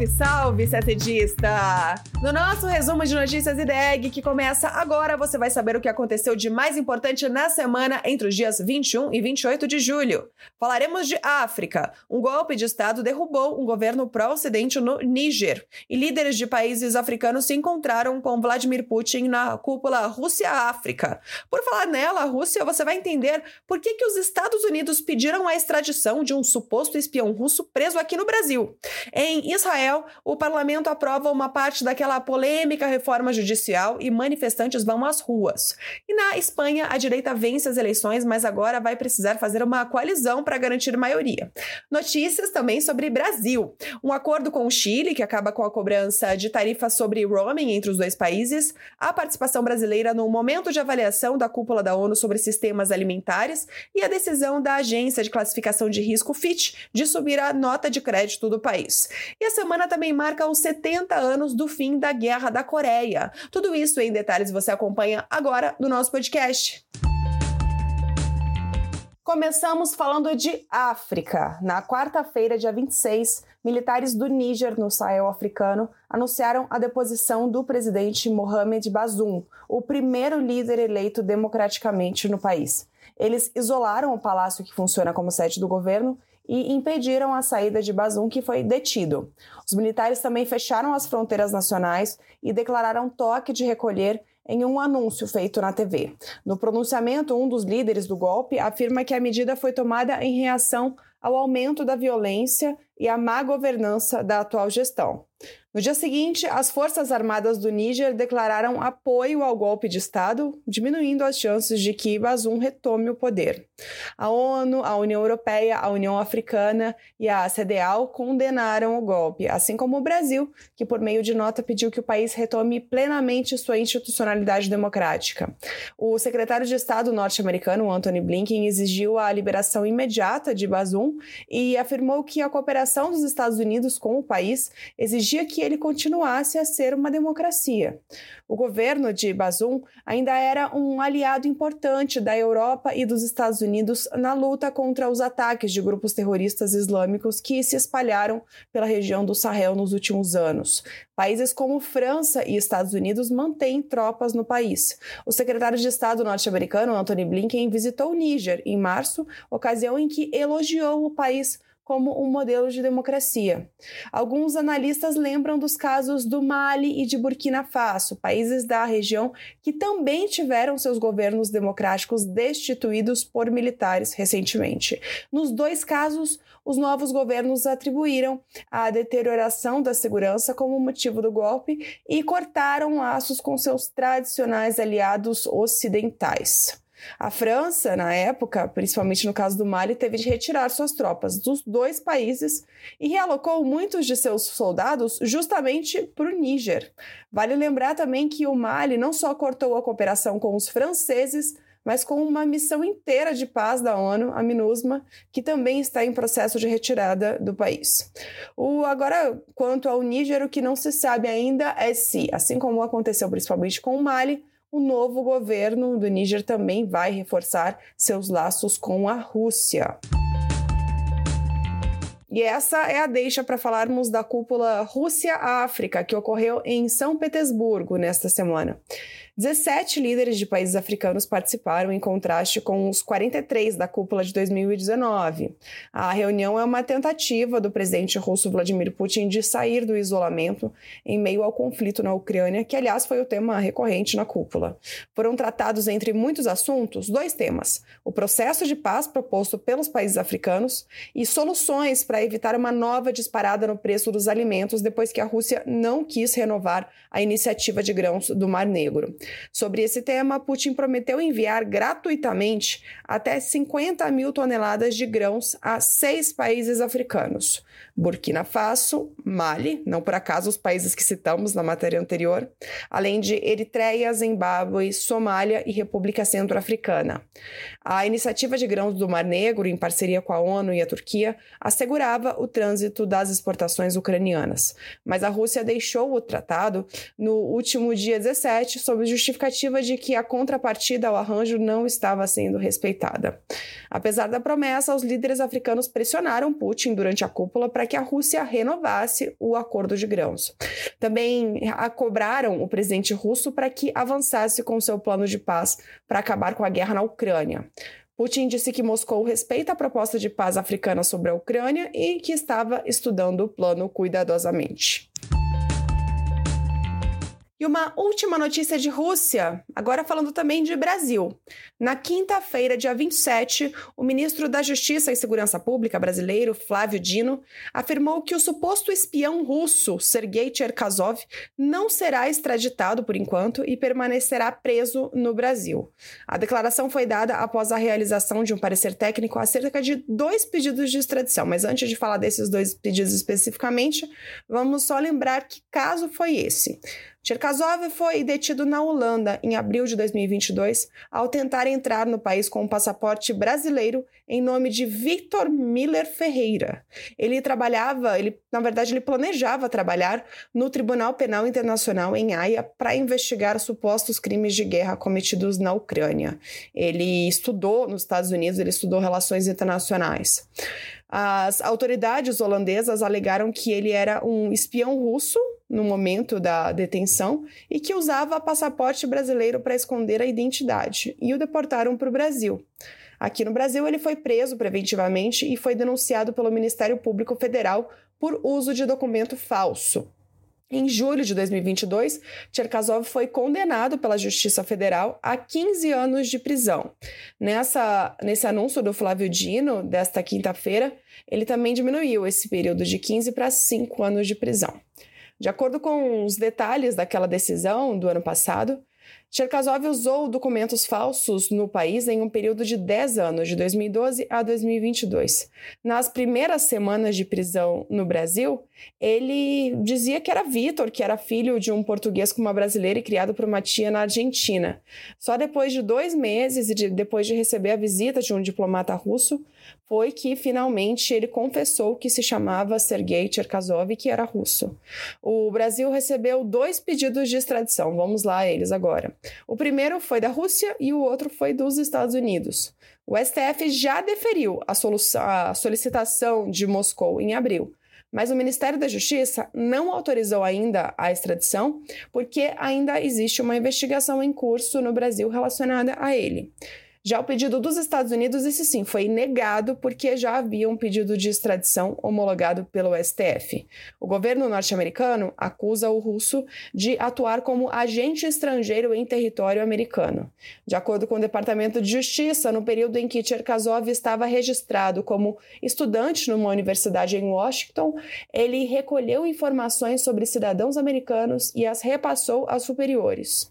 Salve, salve, setedista! No nosso resumo de notícias IDEG, que começa agora, você vai saber o que aconteceu de mais importante na semana entre os dias 21 e 28 de julho. Falaremos de África. Um golpe de Estado derrubou um governo pró-ocidente no Níger. E líderes de países africanos se encontraram com Vladimir Putin na cúpula Rússia-África. Por falar nela, Rússia, você vai entender por que, que os Estados Unidos pediram a extradição de um suposto espião russo preso aqui no Brasil. Em Israel, o parlamento aprova uma parte daquela polêmica reforma judicial e manifestantes vão às ruas. E na Espanha, a direita vence as eleições, mas agora vai precisar fazer uma coalizão para garantir maioria. Notícias também sobre Brasil. Um acordo com o Chile, que acaba com a cobrança de tarifas sobre roaming entre os dois países, a participação brasileira no momento de avaliação da cúpula da ONU sobre sistemas alimentares e a decisão da agência de classificação de risco Fitch de subir a nota de crédito do país. E a semana também marca os 70 anos do fim da Guerra da Coreia. Tudo isso em detalhes você acompanha agora no nosso podcast. Começamos falando de África. Na quarta-feira, dia 26, militares do Níger, no Sahel africano, anunciaram a deposição do presidente Mohamed Bazoum, o primeiro líder eleito democraticamente no país. Eles isolaram o palácio que funciona como sede do governo e impediram a saída de Bazoum, que foi detido. Os militares também fecharam as fronteiras nacionais e declararam toque de recolher em um anúncio feito na TV. No pronunciamento, um dos líderes do golpe afirma que a medida foi tomada em reação ao aumento da violência e à má governança da atual gestão. No dia seguinte, as Forças Armadas do Níger declararam apoio ao golpe de Estado, diminuindo as chances de que Bazoum retome o poder. A ONU, a União Europeia, a União Africana e a CEDEAO condenaram o golpe, assim como o Brasil, que por meio de nota pediu que o país retome plenamente sua institucionalidade democrática. O secretário de Estado norte-americano, Anthony Blinken, exigiu a liberação imediata de Bazoum e afirmou que a cooperação dos Estados Unidos com o país exigia que que ele continuasse a ser uma democracia. O governo de Bazoum ainda era um aliado importante da Europa e dos Estados Unidos na luta contra os ataques de grupos terroristas islâmicos que se espalharam pela região do Sahel nos últimos anos. Países como França e Estados Unidos mantêm tropas no país. O secretário de Estado norte-americano, Anthony Blinken, visitou o Níger em março, ocasião em que elogiou o país como um modelo de democracia. Alguns analistas lembram dos casos do Mali e de Burkina Faso, países da região que também tiveram seus governos democráticos destituídos por militares recentemente. Nos dois casos, os novos governos atribuíram a deterioração da segurança como motivo do golpe e cortaram laços com seus tradicionais aliados ocidentais. A França, na época, principalmente no caso do Mali, teve de retirar suas tropas dos dois países e realocou muitos de seus soldados justamente para o Níger. Vale lembrar também que o Mali não só cortou a cooperação com os franceses, mas com uma missão inteira de paz da ONU, a MINUSMA, que também está em processo de retirada do país. O, agora, quanto ao Níger, o que não se sabe ainda é se, assim como aconteceu principalmente com o Mali, o novo governo do Níger também vai reforçar seus laços com a Rússia. E essa é a deixa para falarmos da cúpula Rússia-África, que ocorreu em São Petersburgo nesta semana. 17 líderes de países africanos participaram, em contraste com os 43 da cúpula de 2019. A reunião é uma tentativa do presidente russo Vladimir Putin de sair do isolamento em meio ao conflito na Ucrânia, que, aliás, foi o tema recorrente na cúpula. Foram tratados, entre muitos assuntos, dois temas: o processo de paz proposto pelos países africanos e soluções para evitar uma nova disparada no preço dos alimentos depois que a Rússia não quis renovar a iniciativa de grãos do Mar Negro. Sobre esse tema, Putin prometeu enviar gratuitamente até 50 mil toneladas de grãos a seis países africanos: Burkina Faso, Mali, não por acaso os países que citamos na matéria anterior, além de Eritreia, Zimbábue, Somália e República Centro-Africana. A iniciativa de grãos do Mar Negro, em parceria com a ONU e a Turquia, assegurava o trânsito das exportações ucranianas, mas a Rússia deixou o tratado no último dia 17 sob justificativa de que a contrapartida ao arranjo não estava sendo respeitada. Apesar da promessa, os líderes africanos pressionaram Putin durante a cúpula para que a Rússia renovasse o acordo de grãos. Também cobraram o presidente russo para que avançasse com seu plano de paz para acabar com a guerra na Ucrânia. Putin disse que Moscou respeita a proposta de paz africana sobre a Ucrânia e que estava estudando o plano cuidadosamente. E uma última notícia de Rússia, agora falando também de Brasil. Na quinta-feira, dia 27, o ministro da Justiça e Segurança Pública brasileiro, Flávio Dino, afirmou que o suposto espião russo, Sergei Cherkasov, não será extraditado por enquanto e permanecerá preso no Brasil. A declaração foi dada após a realização de um parecer técnico acerca de dois pedidos de extradição. Mas antes de falar desses dois pedidos especificamente, vamos só lembrar que caso foi esse. Cherkasov foi detido na Holanda em abril de 2022 ao tentar entrar no país com um passaporte brasileiro em nome de Victor Miller Ferreira. Ele trabalhava, ele na verdade ele planejava trabalhar no Tribunal Penal Internacional em Haia para investigar supostos crimes de guerra cometidos na Ucrânia. Ele estudou nos Estados Unidos, ele estudou relações internacionais. As autoridades holandesas alegaram que ele era um espião russo no momento da detenção e que usava passaporte brasileiro para esconder a identidade e o deportaram para o Brasil. Aqui no Brasil, ele foi preso preventivamente e foi denunciado pelo Ministério Público Federal por uso de documento falso. Em julho de 2022, Cherkasov foi condenado pela Justiça Federal a 15 anos de prisão. Nessa, nesse anúncio do Flávio Dino, desta quinta-feira, ele também diminuiu esse período de 15 para 5 anos de prisão. De acordo com os detalhes daquela decisão do ano passado, Cherkasov usou documentos falsos no país em um período de 10 anos, de 2012 a 2022. Nas primeiras semanas de prisão no Brasil, ele dizia que era Vitor, que era filho de um português com uma brasileira e criado por uma tia na Argentina. Só depois de dois meses e de, depois de receber a visita de um diplomata russo, foi que finalmente ele confessou que se chamava Sergei Cherkasov e que era russo. O Brasil recebeu dois pedidos de extradição. Vamos lá eles agora. O primeiro foi da Rússia e o outro foi dos Estados Unidos. O STF já deferiu a, a solicitação de Moscou em abril, mas o Ministério da Justiça não autorizou ainda a extradição porque ainda existe uma investigação em curso no Brasil relacionada a ele. Já o pedido dos Estados Unidos, esse sim, foi negado porque já havia um pedido de extradição homologado pelo STF. O governo norte-americano acusa o russo de atuar como agente estrangeiro em território americano. De acordo com o Departamento de Justiça, no período em que Cherkasov estava registrado como estudante numa universidade em Washington, ele recolheu informações sobre cidadãos americanos e as repassou aos superiores.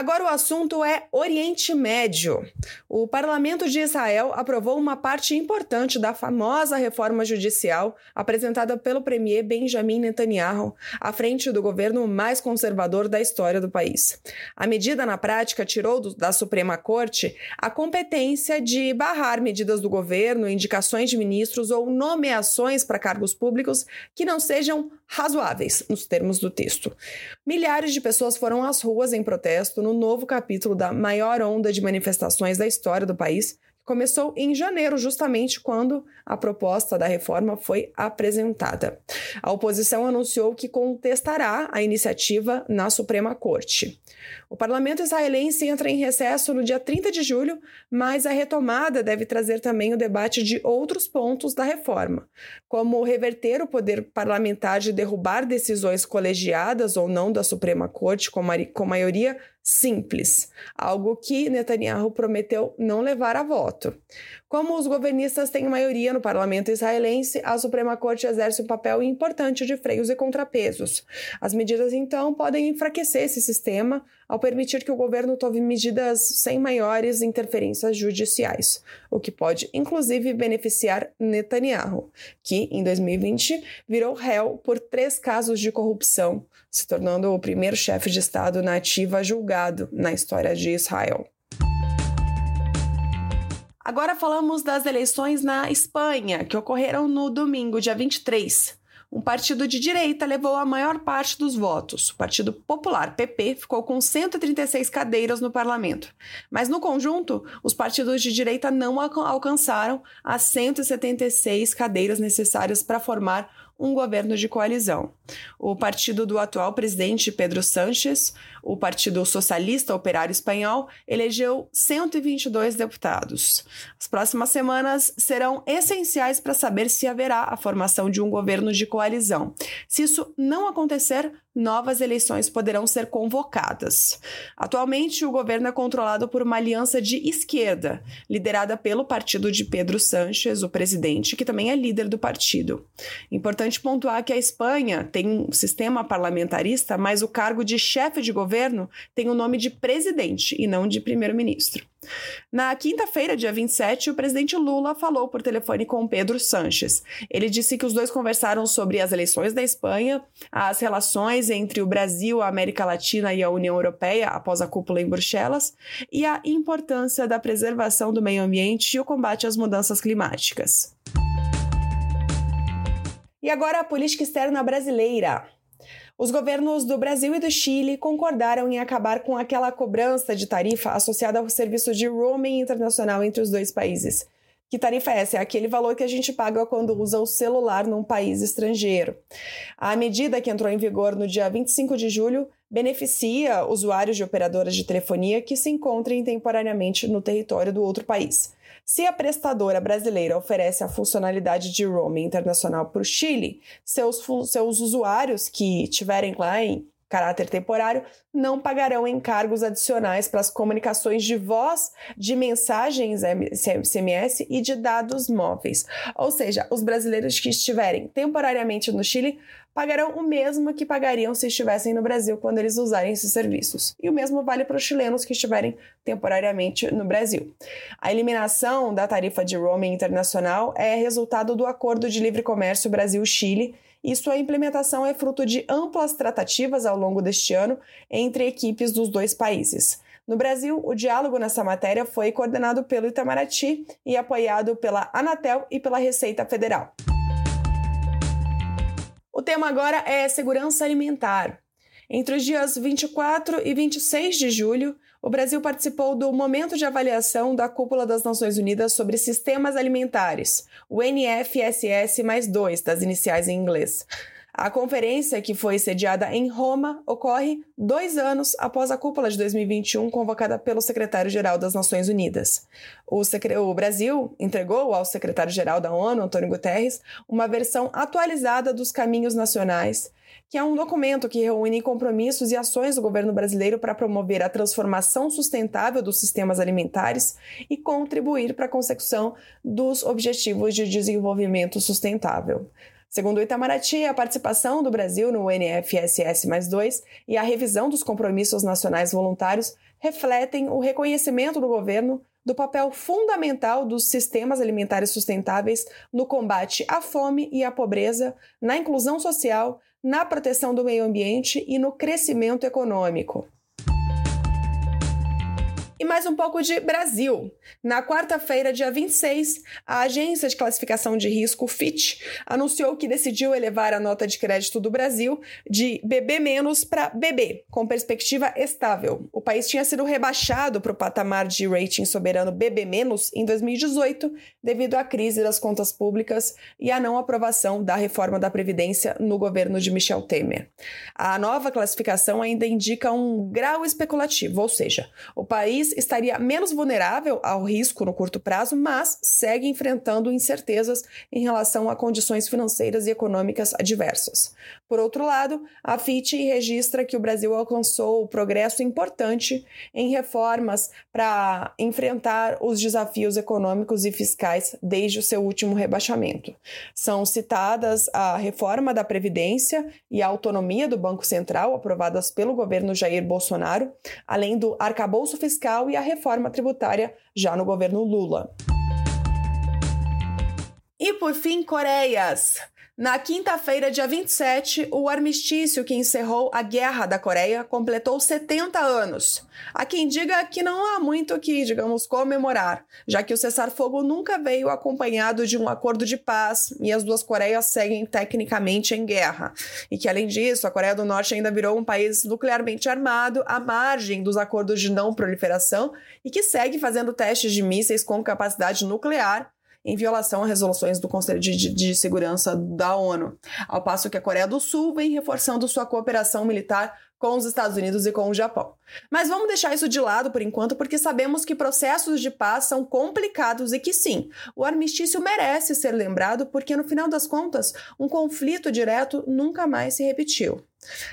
Agora o assunto é Oriente Médio. O parlamento de Israel aprovou uma parte importante da famosa reforma judicial apresentada pelo premier Benjamin Netanyahu à frente do governo mais conservador da história do país. A medida, na prática, tirou do, da Suprema Corte a competência de barrar medidas do governo, indicações de ministros ou nomeações para cargos públicos que não sejam razoáveis, nos termos do texto. Milhares de pessoas foram às ruas em protesto no novo capítulo da maior onda de manifestações da história do país, começou em janeiro, justamente quando a proposta da reforma foi apresentada. A oposição anunciou que contestará a iniciativa na Suprema Corte. O parlamento israelense entra em recesso no dia 30 de julho, mas a retomada deve trazer também o debate de outros pontos da reforma, como reverter o poder parlamentar de derrubar decisões colegiadas ou não da Suprema Corte com maioria simples, algo que Netanyahu prometeu não levar a voto. Como os governistas têm maioria no parlamento israelense, a Suprema Corte exerce um papel importante de freios e contrapesos. As medidas, então, podem enfraquecer esse sistema ao permitir que o governo tome medidas sem maiores interferências judiciais, o que pode, inclusive, beneficiar Netanyahu, que, em 2020, virou réu por três casos de corrupção se tornando o primeiro chefe de Estado na ativa julgado na história de Israel. Agora falamos das eleições na Espanha, que ocorreram no domingo, dia 23. um partido de direita levou a maior parte dos votos. O Partido Popular, PP, ficou com 136 cadeiras no parlamento. Mas no conjunto, os partidos de direita não alcançaram as 176 cadeiras necessárias para formar um governo de coalizão. O partido do atual presidente Pedro Sánchez, o Partido Socialista Operário Espanhol, elegeu 122 deputados. As próximas semanas serão essenciais para saber se haverá a formação de um governo de coalizão. Se isso não acontecer, novas eleições poderão ser convocadas. Atualmente, o governo é controlado por uma aliança de esquerda, liderada pelo partido de Pedro Sánchez, o presidente, que também é líder do partido. Importante pontuar que a Espanha tem um sistema parlamentarista, mas o cargo de chefe de governo tem o nome de presidente e não de primeiro-ministro. Na quinta-feira, dia 27, o presidente Lula falou por telefone com Pedro Sanches. Ele disse que os dois conversaram sobre as eleições da Espanha, as relações entre o Brasil, a América Latina e a União Europeia após a cúpula em Bruxelas e a importância da preservação do meio ambiente e o combate às mudanças climáticas. E agora a política externa brasileira. Os governos do Brasil e do Chile concordaram em acabar com aquela cobrança de tarifa associada ao serviço de roaming internacional entre os dois países. Que tarifa é essa? É aquele valor que a gente paga quando usa o celular num país estrangeiro. A medida que entrou em vigor no dia 25 de julho beneficia usuários de operadoras de telefonia que se encontrem temporariamente no território do outro país. Se a prestadora brasileira oferece a funcionalidade de roaming internacional para o Chile, seus, seus usuários que tiverem lá em caráter temporário não pagarão encargos adicionais para as comunicações de voz, de mensagens SMS e de dados móveis. Ou seja, os brasileiros que estiverem temporariamente no Chile pagarão o mesmo que pagariam se estivessem no Brasil quando eles usarem esses serviços. E o mesmo vale para os chilenos que estiverem temporariamente no Brasil. A eliminação da tarifa de roaming internacional é resultado do Acordo de Livre Comércio Brasil-Chile e sua implementação é fruto de amplas tratativas ao longo deste ano entre equipes dos dois países. No Brasil, o diálogo nessa matéria foi coordenado pelo Itamaraty e apoiado pela Anatel e pela Receita Federal. O tema agora é segurança alimentar. Entre os dias 24 e 26 de julho, o Brasil participou do momento de avaliação da Cúpula das Nações Unidas sobre Sistemas Alimentares, o NFSS mais 2, das iniciais em inglês. A conferência, que foi sediada em Roma, ocorre dois anos após a cúpula de 2021 convocada pelo secretário-geral das Nações Unidas. O, o Brasil entregou ao secretário-geral da ONU, Antônio Guterres, uma versão atualizada dos caminhos nacionais, que é um documento que reúne compromissos e ações do governo brasileiro para promover a transformação sustentável dos sistemas alimentares e contribuir para a consecução dos Objetivos de Desenvolvimento Sustentável. Segundo o Itamaraty, a participação do Brasil no NFSS mais 2 e a revisão dos compromissos nacionais voluntários refletem o reconhecimento do governo do papel fundamental dos sistemas alimentares sustentáveis no combate à fome e à pobreza, na inclusão social, na proteção do meio ambiente e no crescimento econômico. E mais um pouco de Brasil. Na quarta-feira, dia 26, a agência de classificação de risco Fitch anunciou que decidiu elevar a nota de crédito do Brasil de BB- para BB, com perspectiva estável. O país tinha sido rebaixado para o patamar de rating soberano BB- em 2018, devido à crise das contas públicas e à não aprovação da reforma da Previdência no governo de Michel Temer. A nova classificação ainda indica um grau especulativo, ou seja, o país estaria menos vulnerável ao risco no curto prazo, mas segue enfrentando incertezas em relação a condições financeiras e econômicas adversas. Por outro lado, a FIT registra que o Brasil alcançou progresso importante em reformas para enfrentar os desafios econômicos e fiscais desde o seu último rebaixamento. São citadas a reforma da Previdência e a autonomia do Banco Central, aprovadas pelo governo Jair Bolsonaro, além do arcabouço fiscal e a reforma tributária já no governo Lula. E por fim, Coreias. Na quinta-feira, dia 27, o armistício que encerrou a Guerra da Coreia completou 70 anos. Há quem diga que não há muito que, digamos, comemorar, já que o cessar-fogo nunca veio acompanhado de um acordo de paz e as duas Coreias seguem tecnicamente em guerra. E que, além disso, a Coreia do Norte ainda virou um país nuclearmente armado à margem dos acordos de não proliferação e que segue fazendo testes de mísseis com capacidade nuclear em violação a resoluções do Conselho de, de, Segurança da ONU, ao passo que a Coreia do Sul vem reforçando sua cooperação militar com os Estados Unidos e com o Japão. Mas vamos deixar isso de lado por enquanto, porque sabemos que processos de paz são complicados e que sim, o armistício merece ser lembrado, porque no final das contas, um conflito direto nunca mais se repetiu.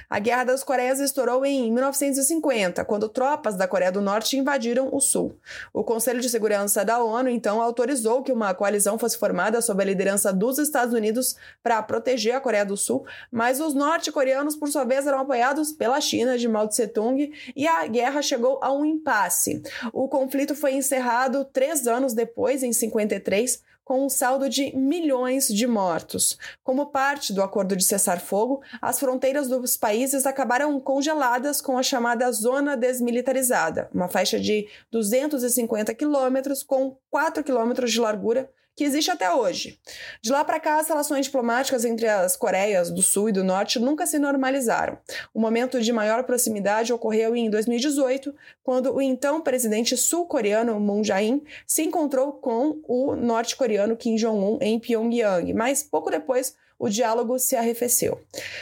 A Guerra das Coreias estourou em 1950, quando tropas da Coreia do Norte invadiram o Sul. O Conselho de Segurança da ONU então autorizou que uma coalizão fosse formada sob a liderança dos Estados Unidos para proteger a Coreia do Sul, mas os norte-coreanos, por sua vez, eram apoiados pela China de Mao Tse-tung e a guerra chegou a um impasse. O conflito foi encerrado três anos depois, em 53, com um saldo de milhões de mortos. Como parte do acordo de cessar-fogo, as fronteiras dos países acabaram congeladas com a chamada Zona Desmilitarizada, uma faixa de 250 quilômetros com 4 quilômetros de largura que existe até hoje. De lá para cá, as relações diplomáticas entre as Coreias do Sul e do Norte nunca se normalizaram. O momento de maior proximidade ocorreu em 2018, quando o então presidente sul-coreano Moon Jae-in se encontrou com o norte-coreano Kim Jong-un em Pyongyang, mas pouco depois o diálogo se arrefeceu.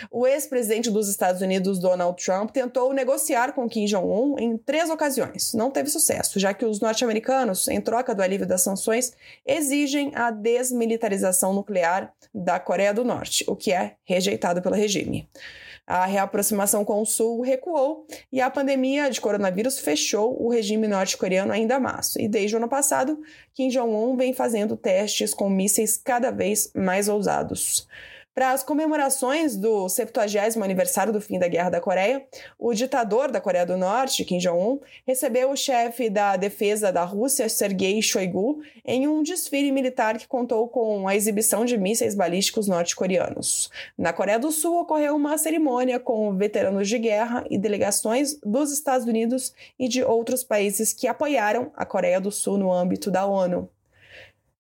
O ex-presidente dos Estados Unidos, Donald Trump, tentou negociar com Kim Jong-un em três ocasiões. Não teve sucesso, já que os norte-americanos, em troca do alívio das sanções, exigem a desmilitarização nuclear da Coreia do Norte, o que é rejeitado pelo regime. A reaproximação com o Sul recuou e a pandemia de coronavírus fechou o regime norte-coreano ainda mais. E desde o ano passado, Kim Jong-un vem fazendo testes com mísseis cada vez mais ousados. Para as comemorações do 70 aniversário do fim da Guerra da Coreia, o ditador da Coreia do Norte, Kim Jong-un, recebeu o chefe da defesa da Rússia, Sergei Shoigu, em um desfile militar que contou com a exibição de mísseis balísticos norte-coreanos. Na Coreia do Sul ocorreu uma cerimônia com veteranos de guerra e delegações dos Estados Unidos e de outros países que apoiaram a Coreia do Sul no âmbito da ONU.